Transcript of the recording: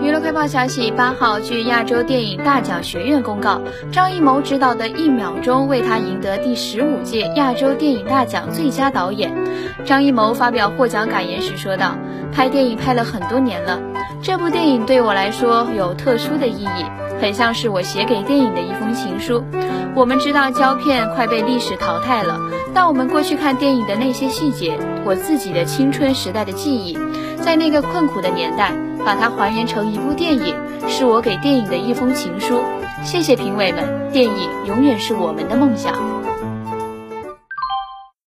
娱乐快报消息：八号，据亚洲电影大奖学院公告，张艺谋执导的《一秒钟》为他赢得第十五届亚洲电影大奖最佳导演。张艺谋发表获奖感言时说道：“拍电影拍了很多年了，这部电影对我来说有特殊的意义，很像是我写给电影的一封情书。我们知道胶片快被历史淘汰了，但我们过去看电影的那些细节，我自己的青春时代的记忆，在那个困苦的年代。”把它还原成一部电影，是我给电影的一封情书。谢谢评委们，电影永远是我们的梦想。